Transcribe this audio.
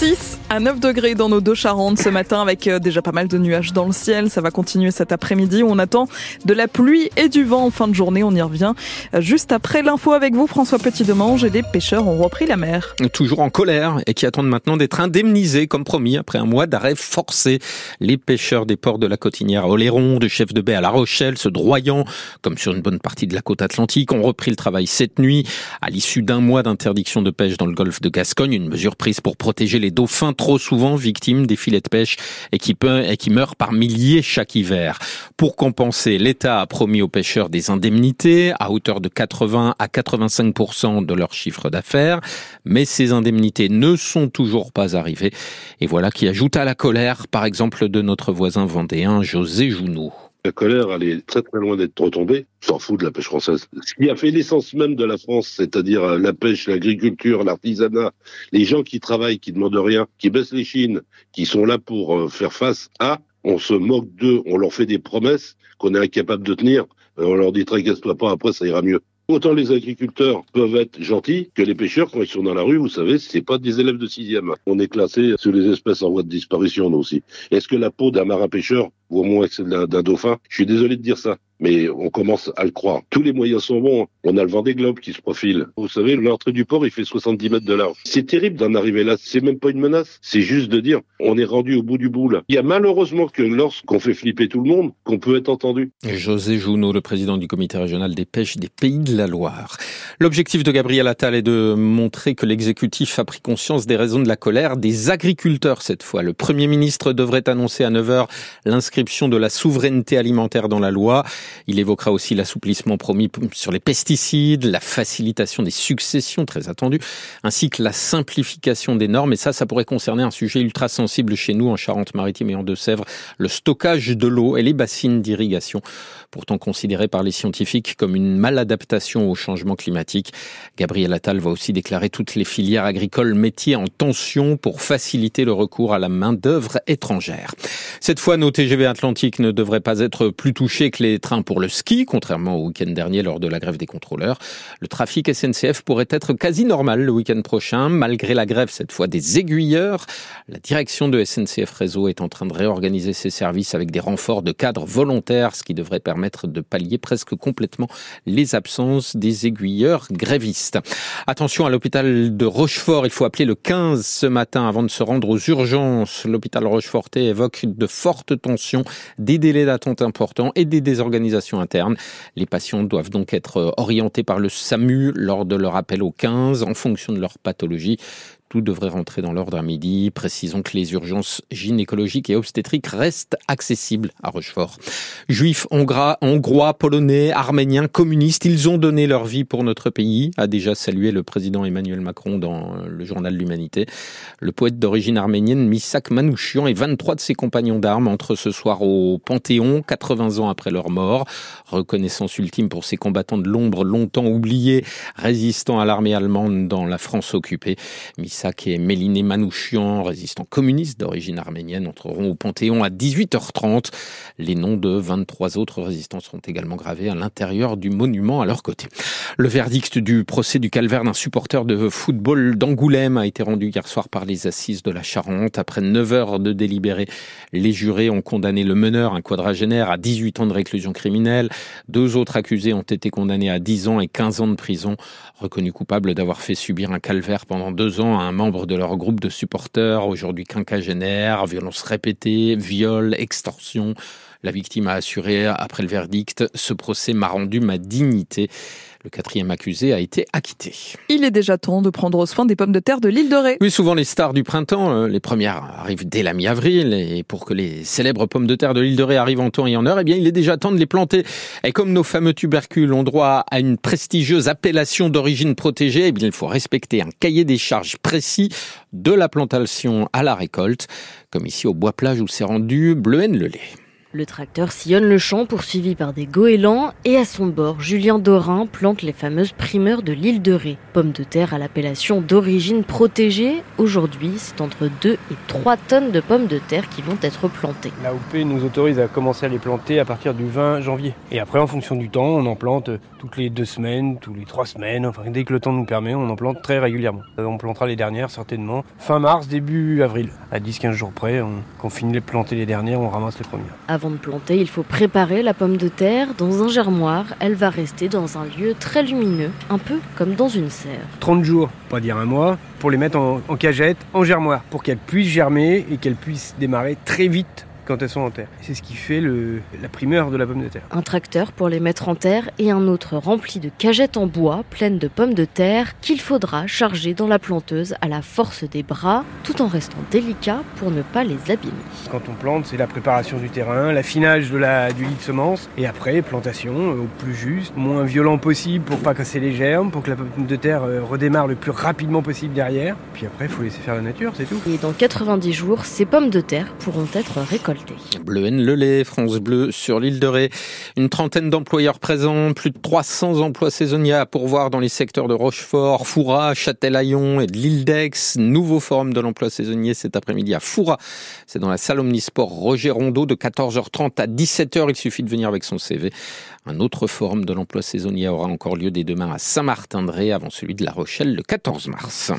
6 à 9 degrés dans nos deux Charentes ce matin avec euh, déjà pas mal de nuages dans le ciel. Ça va continuer cet après-midi on attend de la pluie et du vent en fin de journée. On y revient euh, juste après l'info avec vous, François Petit-Demange et des pêcheurs ont repris la mer. Toujours en colère et qui attendent maintenant d'être indemnisés comme promis après un mois d'arrêt forcé. Les pêcheurs des ports de la Cotinière à Oléron, de Chef de Baie à La Rochelle, se droyant comme sur une bonne partie de la côte atlantique, ont repris le travail cette nuit à l'issue d'un mois d'interdiction de pêche dans le golfe de Gascogne, une mesure prise pour protéger les dauphins trop souvent victimes des filets de pêche et qui, meurent par milliers chaque hiver. Pour compenser, l'État a promis aux pêcheurs des indemnités à hauteur de 80 à 85% de leur chiffre d'affaires, mais ces indemnités ne sont toujours pas arrivées. Et voilà qui ajoute à la colère, par exemple, de notre voisin vendéen José Jounou. La colère, elle est très très loin d'être retombée. S'en fout de la pêche française. Ce qui a fait l'essence même de la France, c'est-à-dire euh, la pêche, l'agriculture, l'artisanat, les gens qui travaillent, qui demandent rien, qui baissent les chines, qui sont là pour euh, faire face à, on se moque d'eux, on leur fait des promesses qu'on est incapable de tenir, euh, on leur dit tracasse-toi pas, après ça ira mieux. Autant les agriculteurs peuvent être gentils que les pêcheurs, quand ils sont dans la rue, vous savez, c'est pas des élèves de sixième. On est classé sur les espèces en voie de disparition, nous aussi. Est-ce que la peau d'un marin pêcheur vaut moins celle d'un dauphin? Je suis désolé de dire ça mais on commence à le croire. Tous les moyens sont bons. On a le vent des globes qui se profile. Vous savez, l'entrée du port, il fait 70 mètres de large. C'est terrible d'en arriver là. C'est même pas une menace. C'est juste de dire, on est rendu au bout du bout là. Il y a malheureusement que lorsqu'on fait flipper tout le monde, qu'on peut être entendu. José Jounot, le président du comité régional des pêches des Pays de la Loire. L'objectif de Gabriel Attal est de montrer que l'exécutif a pris conscience des raisons de la colère des agriculteurs cette fois. Le premier ministre devrait annoncer à 9h l'inscription de la souveraineté alimentaire dans la loi. Il évoquera aussi l'assouplissement promis sur les pesticides, la facilitation des successions, très attendu, ainsi que la simplification des normes. Et ça, ça pourrait concerner un sujet ultra sensible chez nous en Charente-Maritime et en Deux-Sèvres, le stockage de l'eau et les bassines d'irrigation, pourtant considérés par les scientifiques comme une maladaptation au changement climatique. Gabriel Attal va aussi déclarer toutes les filières agricoles métiers en tension pour faciliter le recours à la main-d'œuvre étrangère. Cette fois, nos TGV Atlantiques ne devraient pas être plus touchés que les trains pour le ski, contrairement au week-end dernier lors de la grève des contrôleurs. Le trafic SNCF pourrait être quasi normal le week-end prochain, malgré la grève cette fois des aiguilleurs. La direction de SNCF Réseau est en train de réorganiser ses services avec des renforts de cadres volontaires, ce qui devrait permettre de pallier presque complètement les absences des aiguilleurs grévistes. Attention à l'hôpital de Rochefort, il faut appeler le 15 ce matin avant de se rendre aux urgences. L'hôpital Rochefortais évoque de fortes tensions, des délais d'attente importants et des désorganisations Les patients doivent donc être orientés par le SAMU lors de leur appel au 15 en fonction de leur pathologie. Tout devrait rentrer dans l'ordre à midi. Précisons que les urgences gynécologiques et obstétriques restent accessibles à Rochefort. Juifs, hongrois, polonais, arméniens, communistes, ils ont donné leur vie pour notre pays, a déjà salué le président Emmanuel Macron dans le journal L'Humanité. Le poète d'origine arménienne Misak Manouchian et 23 de ses compagnons d'armes entrent ce soir au Panthéon, 80 ans après leur mort. Reconnaissance ultime pour ces combattants de l'ombre longtemps oubliés, résistant à l'armée allemande dans la France occupée. Et Méliné Manouchian, résistants communistes d'origine arménienne, entreront au Panthéon à 18h30. Les noms de 23 autres résistants seront également gravés à l'intérieur du monument à leur côté. Le verdict du procès du calvaire d'un supporter de football d'Angoulême a été rendu hier soir par les assises de la Charente. Après 9 heures de délibéré, les jurés ont condamné le meneur, un quadragénaire, à 18 ans de réclusion criminelle. Deux autres accusés ont été condamnés à 10 ans et 15 ans de prison, reconnus coupables d'avoir fait subir un calvaire pendant deux ans à un membre de leur groupe de supporters, aujourd'hui quinquagénaire, violence répétée, viol, extorsion. La victime a assuré après le verdict, ce procès m'a rendu ma dignité. Le quatrième accusé a été acquitté. Il est déjà temps de prendre soin des pommes de terre de l'île de Ré. Oui, souvent les stars du printemps, euh, les premières arrivent dès la mi-avril et pour que les célèbres pommes de terre de l'île de Ré arrivent en temps et en heure, eh bien, il est déjà temps de les planter. Et comme nos fameux tubercules ont droit à une prestigieuse appellation d'origine protégée, eh bien, il faut respecter un cahier des charges précis de la plantation à la récolte, comme ici au Bois-Plage où s'est rendu Bleuhen-le-Lay. Le tracteur sillonne le champ poursuivi par des goélands et à son bord, Julien Dorin plante les fameuses primeurs de l'île de Ré. Pommes de terre à l'appellation d'origine protégée. Aujourd'hui, c'est entre 2 et 3 tonnes de pommes de terre qui vont être plantées. La OP nous autorise à commencer à les planter à partir du 20 janvier. Et après, en fonction du temps, on en plante toutes les deux semaines, tous les trois semaines. Enfin, dès que le temps nous permet, on en plante très régulièrement. Euh, on plantera les dernières certainement fin mars, début avril. À 10-15 jours près, on, on finit de planter les dernières, on ramasse les premières. Avant de planter, il faut préparer la pomme de terre dans un germoir. Elle va rester dans un lieu très lumineux, un peu comme dans une serre. 30 jours, pas dire un mois, pour les mettre en, cagette, en germoir, pour qu'elles puissent germer et qu'elles puissent démarrer très vite quand elles sont en terre. C'est ce qui fait le, la primeur de la pomme de terre. Un tracteur pour les mettre en terre et un autre rempli de cagettes en bois pleines de pommes de terre qu'il faudra charger dans la planteuse à la force des bras tout en restant délicat pour ne pas les abîmer. Quand on plante, c'est la préparation du terrain, l'affinage de la, du lit de semence et après plantation au plus juste, moins violent possible pour pas casser les germes, pour que la pomme de terre euh, redémarre le plus rapidement possible derrière. Puis après, il faut laisser faire la nature, c'est tout. Et dans 90 jours, ces pommes de terre pourront être récoltées. Bleu N le lait, France Bleu sur l'île de Ré. Une trentaine d'employeurs présents, plus de 300 emplois saisonniers à pourvoir dans les secteurs de Rochefort, Foura, Châtelaillon et de l'île d'Aix. Nouveau forum de l'emploi saisonnier cet après-midi à Foura. C'est dans la salle Omnisport Roger Rondeau de 14h30 à 17h. Il suffit de venir avec son CV. Un autre forum de l'emploi saisonnier aura encore lieu dès demain à Saint-Martin-de-Ré avant celui de La Rochelle le 14 mars.